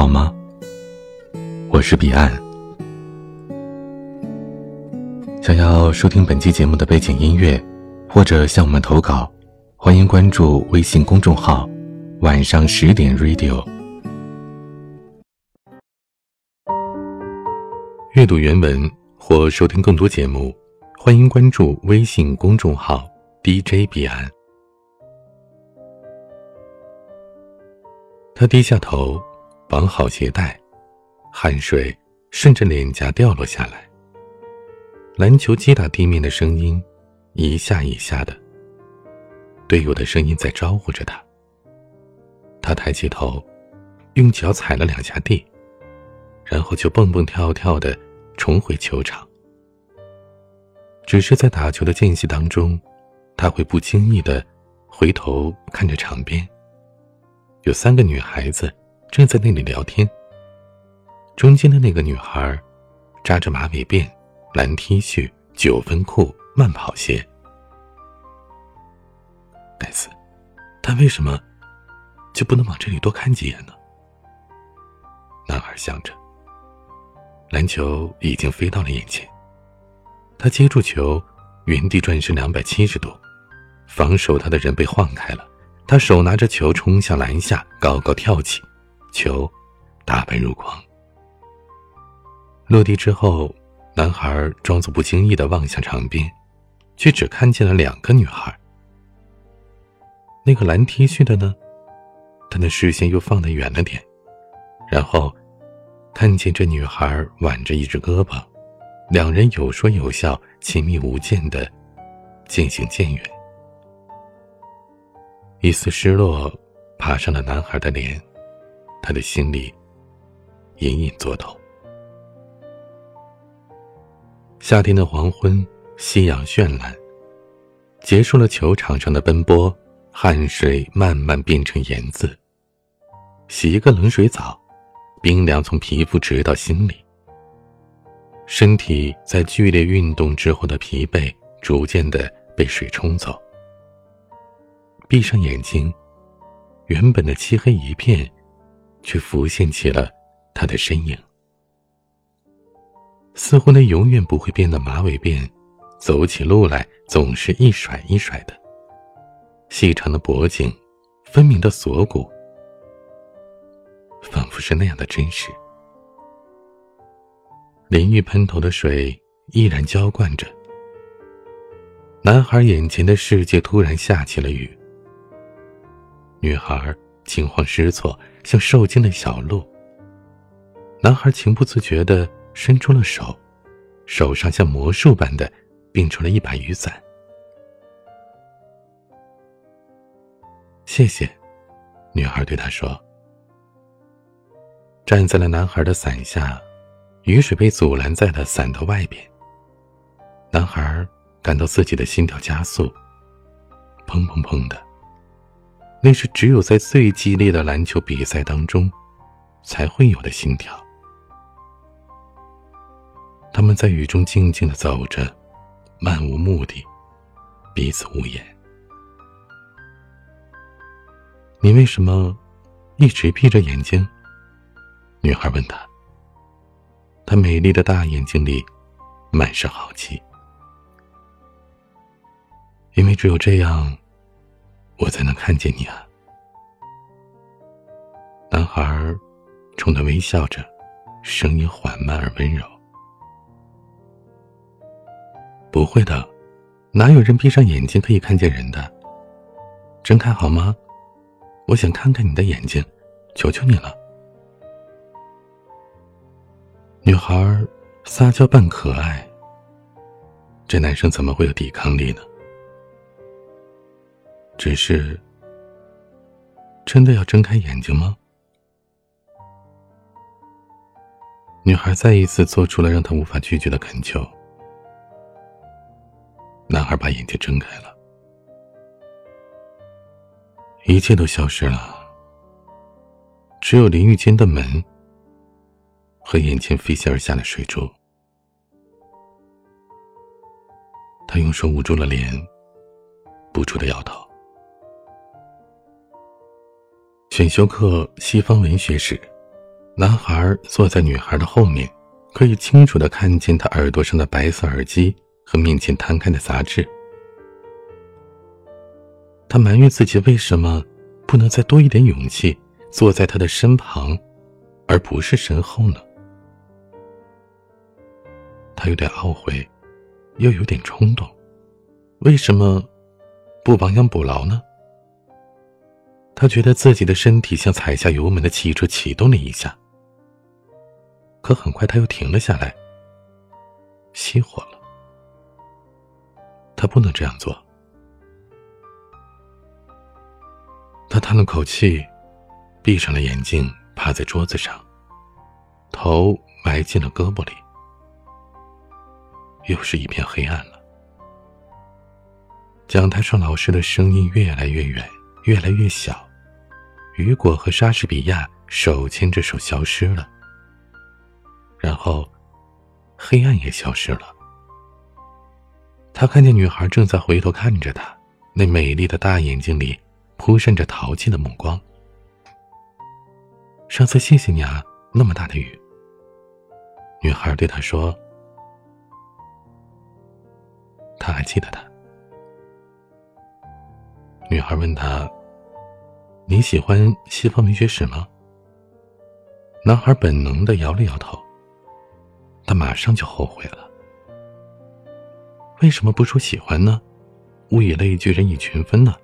好吗？我是彼岸。想要收听本期节目的背景音乐，或者向我们投稿，欢迎关注微信公众号“晚上十点 Radio”。阅读原文或收听更多节目，欢迎关注微信公众号 “DJ 彼岸”。他低下头，绑好鞋带，汗水顺着脸颊掉落下来。篮球击打地面的声音，一下一下的。队友的声音在招呼着他。他抬起头，用脚踩了两下地，然后就蹦蹦跳跳的重回球场。只是在打球的间隙当中，他会不经意的回头看着场边。有三个女孩子正在那里聊天。中间的那个女孩，扎着马尾辫，蓝 T 恤，九分裤，慢跑鞋。该死，他为什么就不能往这里多看几眼呢？男孩想着。篮球已经飞到了眼前，他接住球，原地转身两百七十度，防守他的人被晃开了。他手拿着球冲向篮下，高高跳起，球打奔入筐。落地之后，男孩装作不经意的望向场边，却只看见了两个女孩。那个蓝 T 恤的呢？他的视线又放得远了点，然后看见这女孩挽着一只胳膊，两人有说有笑，亲密无间的渐行渐远。一丝失落爬上了男孩的脸，他的心里隐隐作痛。夏天的黄昏，夕阳绚烂，结束了球场上的奔波，汗水慢慢变成盐渍。洗一个冷水澡，冰凉从皮肤直到心里。身体在剧烈运动之后的疲惫，逐渐的被水冲走。闭上眼睛，原本的漆黑一片，却浮现起了他的身影。似乎那永远不会变的马尾辫，走起路来总是一甩一甩的。细长的脖颈，分明的锁骨，仿佛是那样的真实。淋浴喷头的水依然浇灌着。男孩眼前的世界突然下起了雨。女孩惊慌失措，像受惊的小鹿。男孩情不自觉的伸出了手，手上像魔术般的变出了一把雨伞。谢谢，女孩对他说。站在了男孩的伞下，雨水被阻拦在了伞的外边。男孩感到自己的心跳加速，砰砰砰的。那是只有在最激烈的篮球比赛当中，才会有的心跳。他们在雨中静静的走着，漫无目的，彼此无言。你为什么一直闭着眼睛？女孩问他。她美丽的大眼睛里满是好奇。因为只有这样。我才能看见你啊！男孩冲他微笑着，声音缓慢而温柔。不会的，哪有人闭上眼睛可以看见人的？睁开好吗？我想看看你的眼睛，求求你了。女孩撒娇扮可爱，这男生怎么会有抵抗力呢？只是，真的要睁开眼睛吗？女孩再一次做出了让他无法拒绝的恳求。男孩把眼睛睁开了，一切都消失了，只有淋浴间的门和眼前飞泻而下的水珠。他用手捂住了脸，不住的摇头。选修课西方文学史，男孩坐在女孩的后面，可以清楚的看见他耳朵上的白色耳机和面前摊开的杂志。他埋怨自己为什么不能再多一点勇气，坐在他的身旁，而不是身后呢？他有点懊悔，又有点冲动，为什么不亡羊补牢呢？他觉得自己的身体像踩下油门的汽车启动了一下，可很快他又停了下来，熄火了。他不能这样做。他叹了口气，闭上了眼睛，趴在桌子上，头埋进了胳膊里。又是一片黑暗了。讲台上老师的声音越来越远，越来越小。雨果和莎士比亚手牵着手消失了，然后，黑暗也消失了。他看见女孩正在回头看着他，那美丽的大眼睛里扑闪着淘气的目光。上次谢谢你啊，那么大的雨。女孩对他说：“他还记得他。”女孩问他。你喜欢西方文学史吗？男孩本能的摇了摇头。他马上就后悔了。为什么不说喜欢呢？物以类聚，人以群分呢？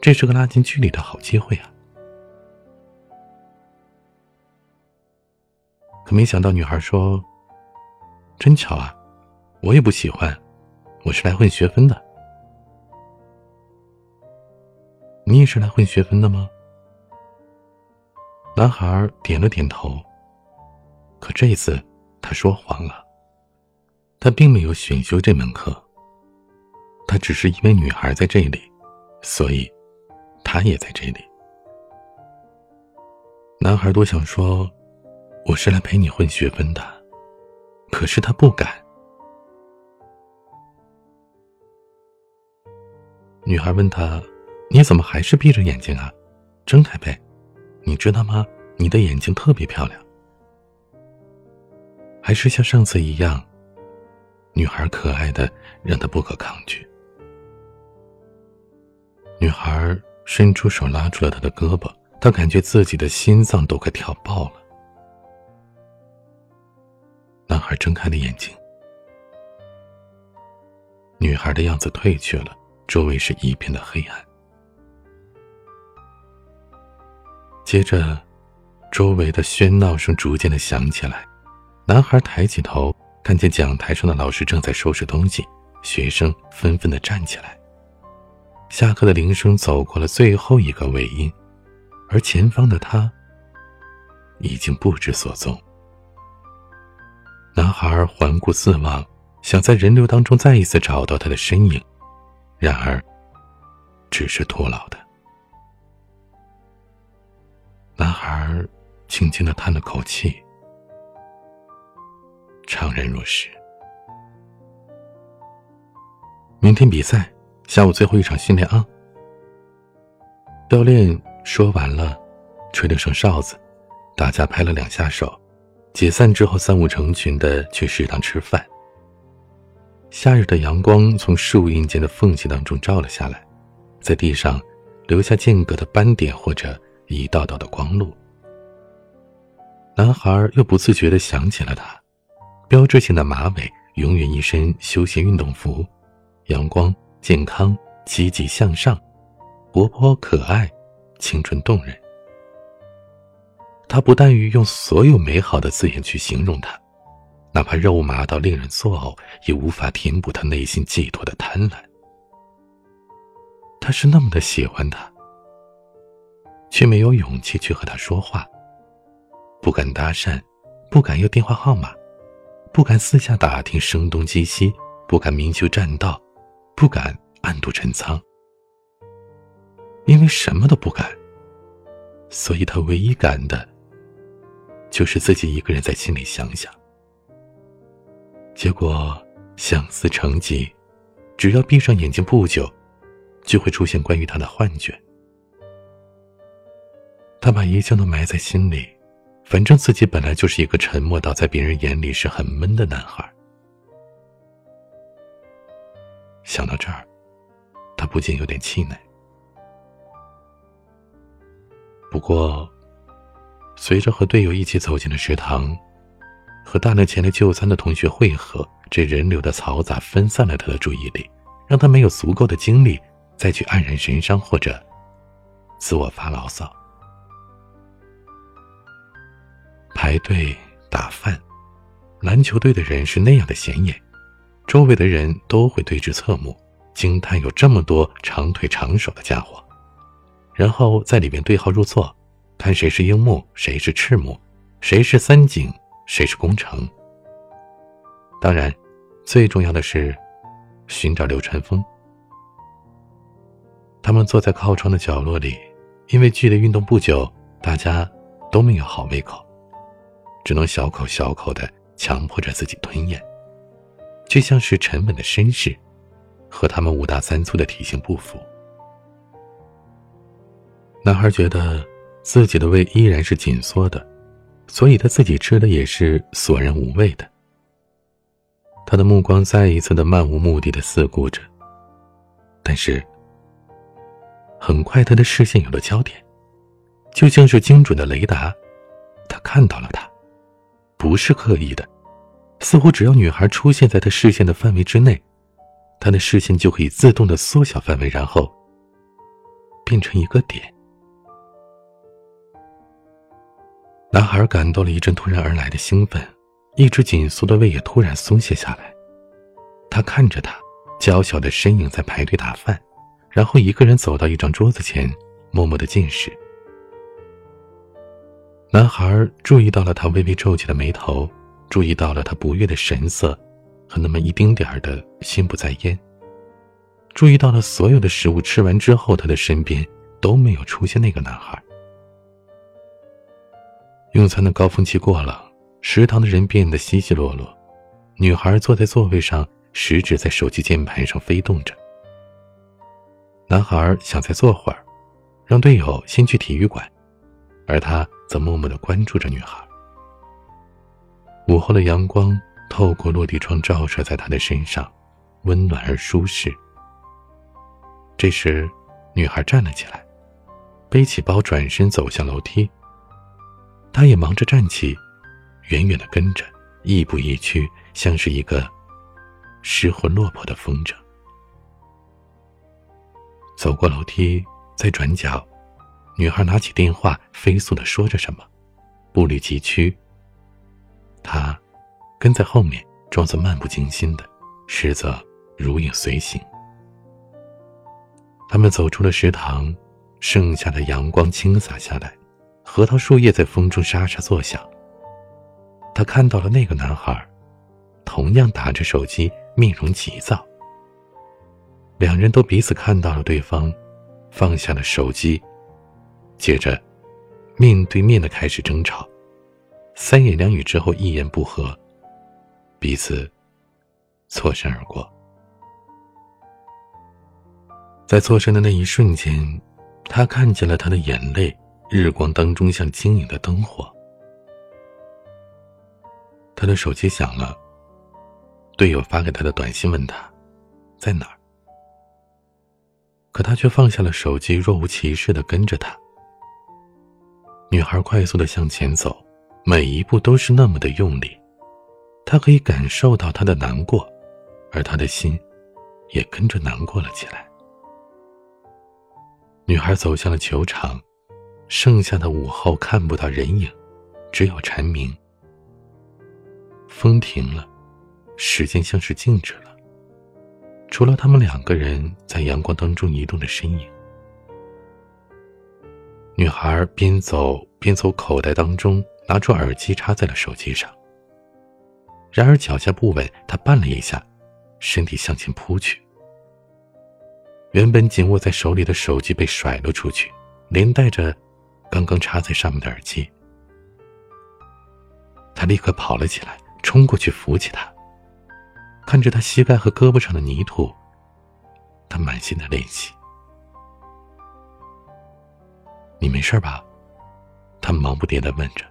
这是个拉近距离的好机会啊！可没想到，女孩说：“真巧啊，我也不喜欢，我是来混学分的。你也是来混学分的吗？”男孩点了点头。可这次他说谎了，他并没有选修这门课。他只是因为女孩在这里，所以他也在这里。男孩多想说：“我是来陪你混学分的。”可是他不敢。女孩问他：“你怎么还是闭着眼睛啊？睁开呗。”你知道吗？你的眼睛特别漂亮，还是像上次一样，女孩可爱的让他不可抗拒。女孩伸出手拉住了他的胳膊，他感觉自己的心脏都快跳爆了。男孩睁开了眼睛，女孩的样子褪去了，周围是一片的黑暗。接着，周围的喧闹声逐渐的响起来。男孩抬起头，看见讲台上的老师正在收拾东西，学生纷纷的站起来。下课的铃声走过了最后一个尾音，而前方的他已经不知所踪。男孩环顾四望，想在人流当中再一次找到他的身影，然而，只是徒劳的。男孩轻轻的叹了口气，怅然若失。明天比赛，下午最后一场训练啊！教练说完了，吹了声哨子，大家拍了两下手，解散之后三五成群的去食堂吃饭。夏日的阳光从树荫间的缝隙当中照了下来，在地上留下间隔的斑点或者。一道道的光路，男孩又不自觉地想起了他，标志性的马尾，永远一身休闲运动服，阳光、健康、积极向上，活泼可爱，青春动人。他不但于用所有美好的字眼去形容他，哪怕肉麻到令人作呕，也无法填补他内心寄托的贪婪。他是那么的喜欢他。却没有勇气去和他说话，不敢搭讪，不敢要电话号码，不敢私下打听声东击西，不敢明修栈道，不敢暗度陈仓。因为什么都不敢，所以他唯一敢的，就是自己一个人在心里想想。结果相思成疾，只要闭上眼睛不久，就会出现关于他的幻觉。他把一切都埋在心里，反正自己本来就是一个沉默到在别人眼里是很闷的男孩。想到这儿，他不禁有点气馁。不过，随着和队友一起走进了食堂，和大量前来就餐的同学汇合，这人流的嘈杂分散了他的注意力，让他没有足够的精力再去黯然神伤或者自我发牢骚。排队打饭，篮球队的人是那样的显眼，周围的人都会对之侧目，惊叹有这么多长腿长手的家伙，然后在里面对号入座，看谁是樱木，谁是赤木，谁是三井，谁是宫城。当然，最重要的是寻找流川枫。他们坐在靠窗的角落里，因为剧烈运动不久，大家都没有好胃口。只能小口小口的强迫着自己吞咽，却像是沉稳的绅士，和他们五大三粗的体型不符。男孩觉得自己的胃依然是紧缩的，所以他自己吃的也是索然无味的。他的目光再一次的漫无目的的四顾着，但是很快他的视线有了焦点，就像是精准的雷达，他看到了他。不是刻意的，似乎只要女孩出现在他视线的范围之内，他的视线就可以自动的缩小范围，然后变成一个点。男孩感到了一阵突然而来的兴奋，一直紧缩的胃也突然松懈下来。他看着他娇小的身影在排队打饭，然后一个人走到一张桌子前，默默的进食。男孩注意到了他微微皱起的眉头，注意到了他不悦的神色，和那么一丁点儿的心不在焉。注意到了所有的食物吃完之后，他的身边都没有出现那个男孩。用餐的高峰期过了，食堂的人变得稀稀落落，女孩坐在座位上，食指在手机键盘上飞动着。男孩想再坐会儿，让队友先去体育馆。而他则默默的关注着女孩。午后的阳光透过落地窗照射在他的身上，温暖而舒适。这时，女孩站了起来，背起包，转身走向楼梯。他也忙着站起，远远的跟着，亦步亦趋，像是一个失魂落魄的风筝。走过楼梯，在转角。女孩拿起电话，飞速的说着什么，步履急趋。他跟在后面，装作漫不经心的，实则如影随形。他们走出了食堂，盛夏的阳光倾洒下来，核桃树叶在风中沙沙作响。他看到了那个男孩，同样打着手机，面容急躁。两人都彼此看到了对方，放下了手机。接着，面对面的开始争吵，三言两语之后一言不合，彼此错身而过。在错身的那一瞬间，他看见了他的眼泪，日光当中像晶莹的灯火。他的手机响了，队友发给他的短信问他，在哪儿？可他却放下了手机，若无其事的跟着他。女孩快速的向前走，每一步都是那么的用力。她可以感受到他的难过，而他的心也跟着难过了起来。女孩走向了球场，剩下的午后看不到人影，只有蝉鸣。风停了，时间像是静止了，除了他们两个人在阳光当中移动的身影。女孩边走边从口袋当中拿出耳机插在了手机上。然而脚下不稳，她绊了一下，身体向前扑去。原本紧握在手里的手机被甩了出去，连带着刚刚插在上面的耳机。他立刻跑了起来，冲过去扶起她，看着她膝盖和胳膊上的泥土，他满心的怜惜。你没事吧？他忙不迭的问着。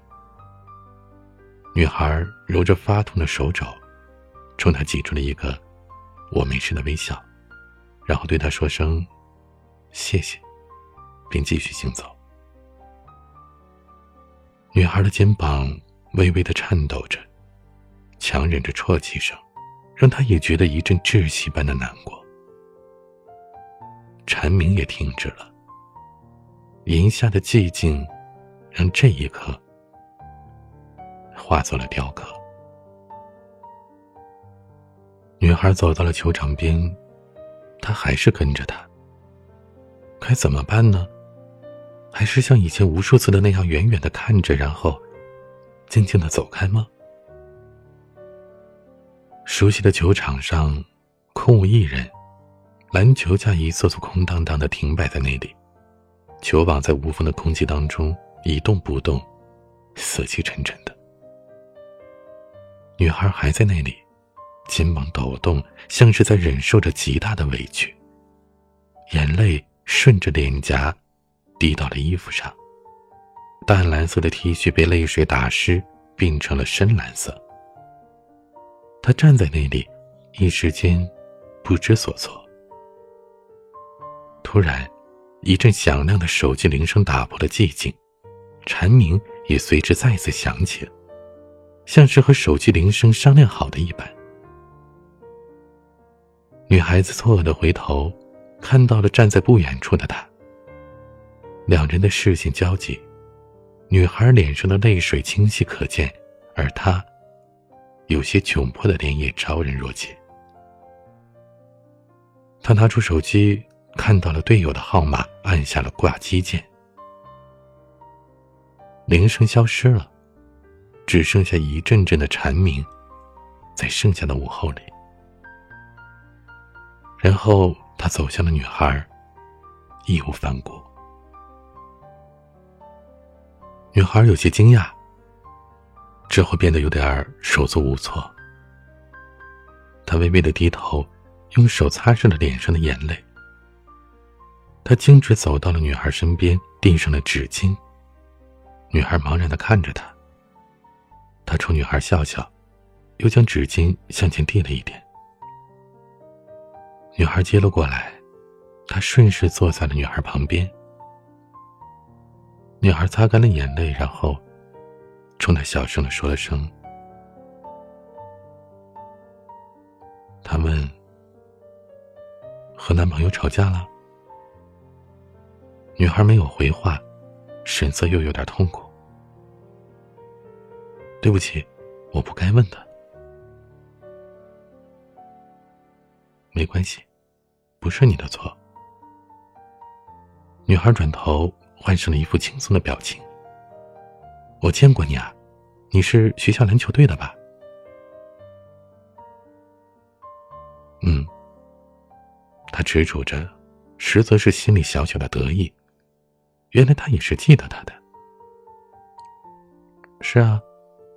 女孩揉着发痛的手肘，冲他挤出了一个“我没事”的微笑，然后对他说声“谢谢”，并继续行走。女孩的肩膀微微的颤抖着，强忍着啜泣声，让他也觉得一阵窒息般的难过。蝉鸣也停止了，檐下的寂静，让这一刻化作了雕刻。女孩走到了球场边，他还是跟着她。该怎么办呢？还是像以前无数次的那样，远远的看着，然后静静的走开吗？熟悉的球场上，空无一人，篮球架一座座空荡荡的停摆在那里，球网在无风的空气当中一动不动，死气沉沉的。女孩还在那里，肩膀抖动，像是在忍受着极大的委屈，眼泪顺着脸颊。滴到了衣服上，淡蓝色的 T 恤被泪水打湿，变成了深蓝色。他站在那里，一时间不知所措。突然，一阵响亮的手机铃声打破了寂静，蝉鸣也随之再次响起，像是和手机铃声商量好的一般。女孩子错愕的回头，看到了站在不远处的他。两人的视线交集，女孩脸上的泪水清晰可见，而他有些窘迫的脸也昭然若揭。他拿出手机，看到了队友的号码，按下了挂机键。铃声消失了，只剩下一阵阵的蝉鸣，在剩下的午后里。然后他走向了女孩，义无反顾。女孩有些惊讶，之后变得有点手足无措。她微微的低头，用手擦拭了脸上的眼泪。他径直走到了女孩身边，递上了纸巾。女孩茫然的看着他。他冲女孩笑笑，又将纸巾向前递了一点。女孩接了过来，他顺势坐在了女孩旁边。女孩擦干了眼泪，然后冲他小声的说了声：“他们和男朋友吵架了。”女孩没有回话，神色又有点痛苦。“对不起，我不该问的。”“没关系，不是你的错。”女孩转头。换上了一副轻松的表情。我见过你啊，你是学校篮球队的吧？嗯。他执着着，实则是心里小小的得意。原来他也是记得他的。是啊，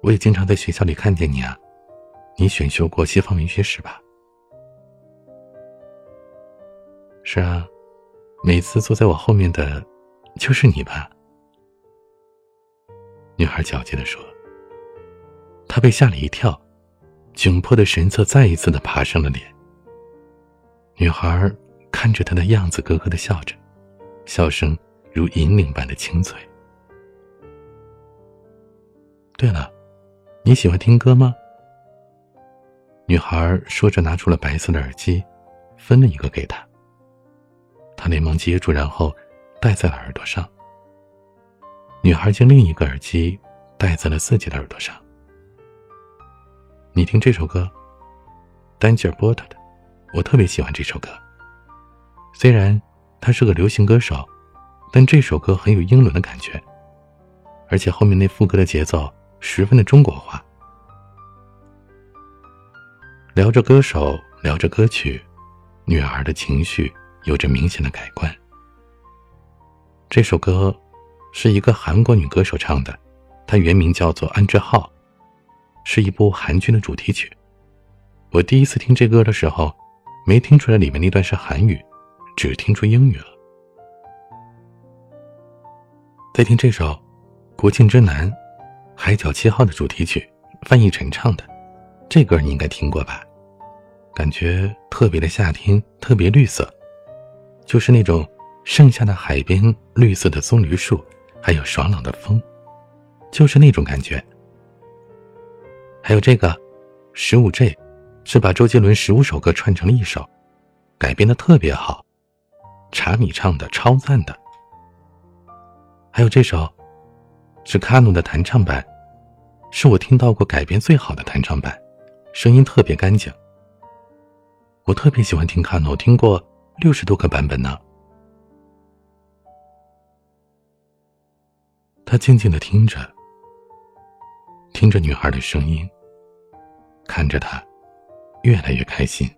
我也经常在学校里看见你啊。你选修过西方文学史吧？是啊，每次坐在我后面的。就是你吧，女孩矫健的说。他被吓了一跳，窘迫的神色再一次的爬上了脸。女孩看着他的样子，咯咯的笑着，笑声如银铃般的清脆。对了，你喜欢听歌吗？女孩说着，拿出了白色的耳机，分了一个给他。他连忙接住，然后。戴在了耳朵上。女孩将另一个耳机戴在了自己的耳朵上。你听这首歌，丹吉尔波特的，我特别喜欢这首歌。虽然他是个流行歌手，但这首歌很有英伦的感觉，而且后面那副歌的节奏十分的中国化。聊着歌手，聊着歌曲，女儿的情绪有着明显的改观。这首歌是一个韩国女歌手唱的，她原名叫做安智浩，是一部韩剧的主题曲。我第一次听这歌的时候，没听出来里面那段是韩语，只听出英语了。再听这首《国庆之南》，《海角七号》的主题曲，翻译陈唱的，这歌你应该听过吧？感觉特别的夏天，特别绿色，就是那种盛夏的海边，绿色的棕榈树，还有爽朗的风，就是那种感觉。还有这个《十五 J》，是把周杰伦十五首歌串成了一首，改编的特别好，查米唱的超赞的。还有这首，是卡努的弹唱版，是我听到过改编最好的弹唱版，声音特别干净。我特别喜欢听卡努，听过六十多个版本呢。他静静的听着，听着女孩的声音，看着她越来越开心，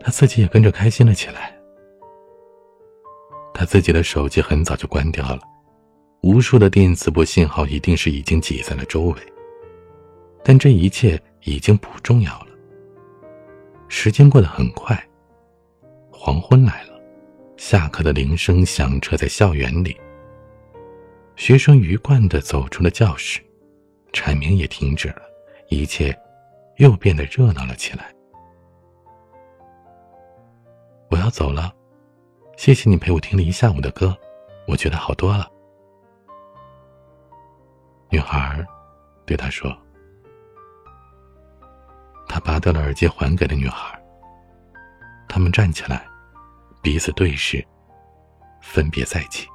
他自己也跟着开心了起来。自己的手机很早就关掉了，无数的电磁波信号一定是已经挤在了周围，但这一切已经不重要了。时间过得很快，黄昏来了，下课的铃声响彻在校园里。学生鱼贯的走出了教室，蝉鸣也停止了，一切又变得热闹了起来。我要走了，谢谢你陪我听了一下午的歌，我觉得好多了。女孩对他说。他拔掉了耳机，还给了女孩。他们站起来，彼此对视，分别在一起。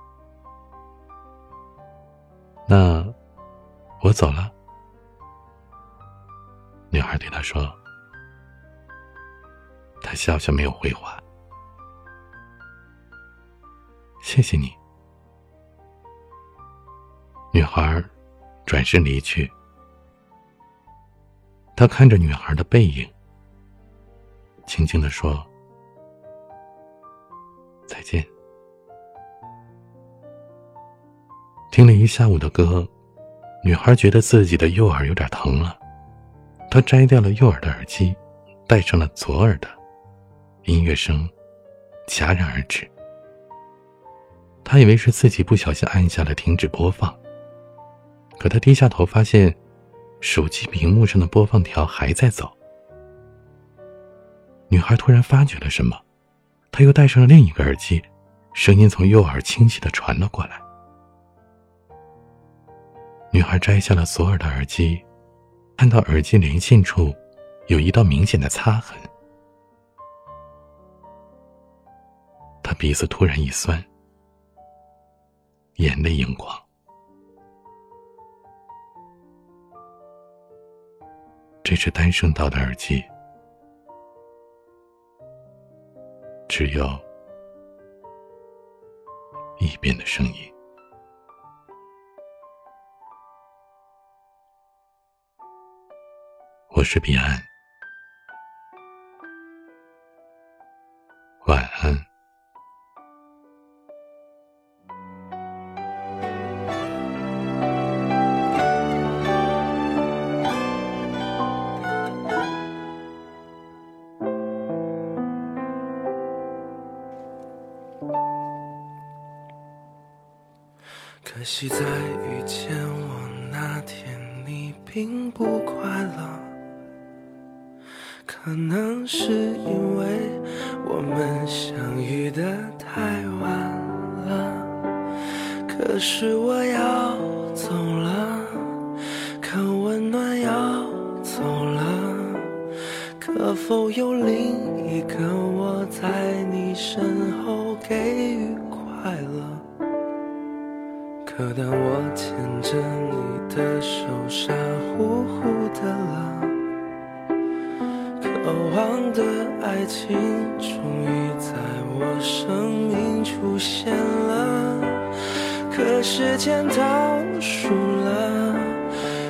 那我走了。女孩对他说。他笑笑，没有回话。谢谢你。女孩转身离去。他看着女孩的背影，轻轻的说：“再见。”听了一下午的歌，女孩觉得自己的右耳有点疼了。她摘掉了右耳的耳机，戴上了左耳的，音乐声戛然而止。他以为是自己不小心按下了停止播放，可他低下头发现。手机屏幕上的播放条还在走。女孩突然发觉了什么，她又戴上了另一个耳机，声音从右耳清晰的传了过来。女孩摘下了左耳的耳机，看到耳机连线处有一道明显的擦痕，她鼻子突然一酸，眼泪盈眶。这是单声道的耳机，只有一边的声音。我是彼岸，惜在遇见我那天，你并不快乐。可能是因为我们相遇的太晚了。可是我可时间倒数了，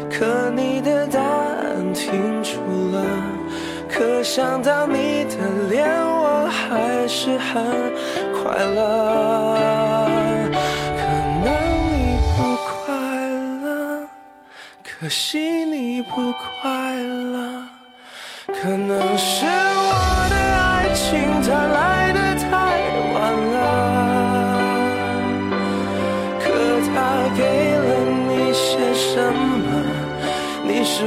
可你的答案停住了，可想到你的脸，我还是很快乐。可能你不快乐，可惜你不快乐，可能是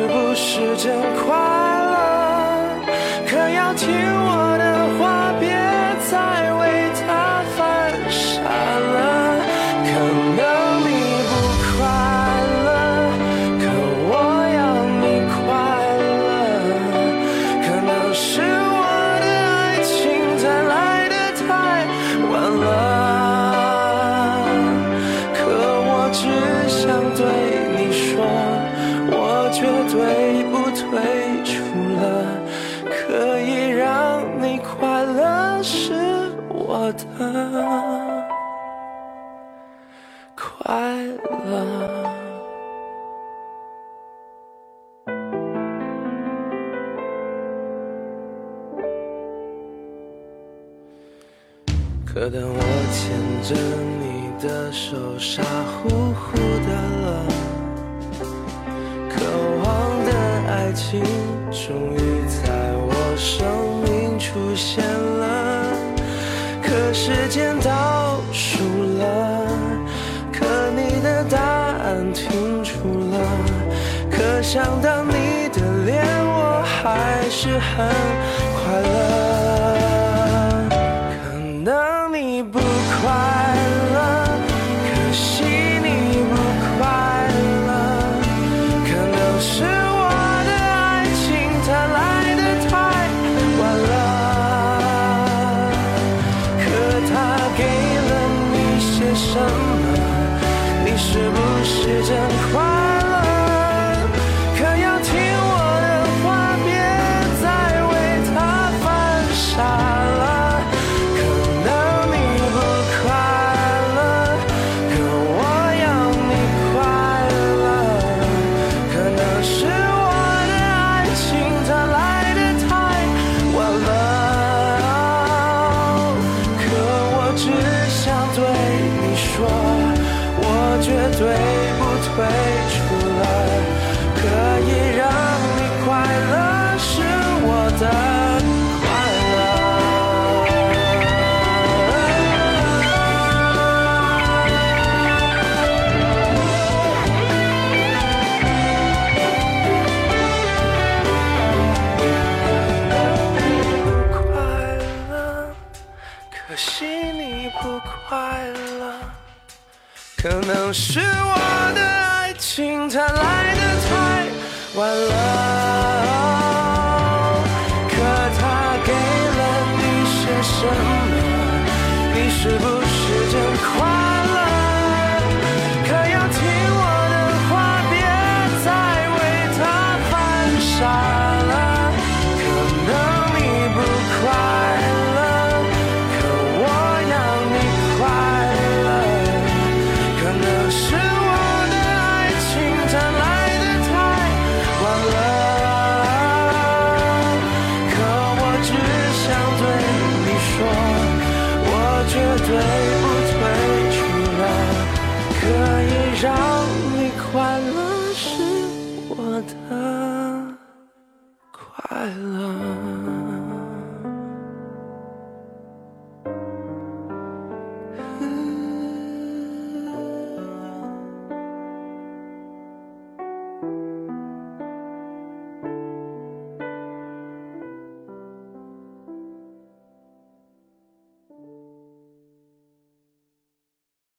是不是真快当我牵着你的手，傻乎乎的了，渴望的爱情终于在我生命出现了，可时间倒数了，可你的答案停住了，可想到你的脸，我还是很快乐。sway. 可能是我的爱情它来的太晚了。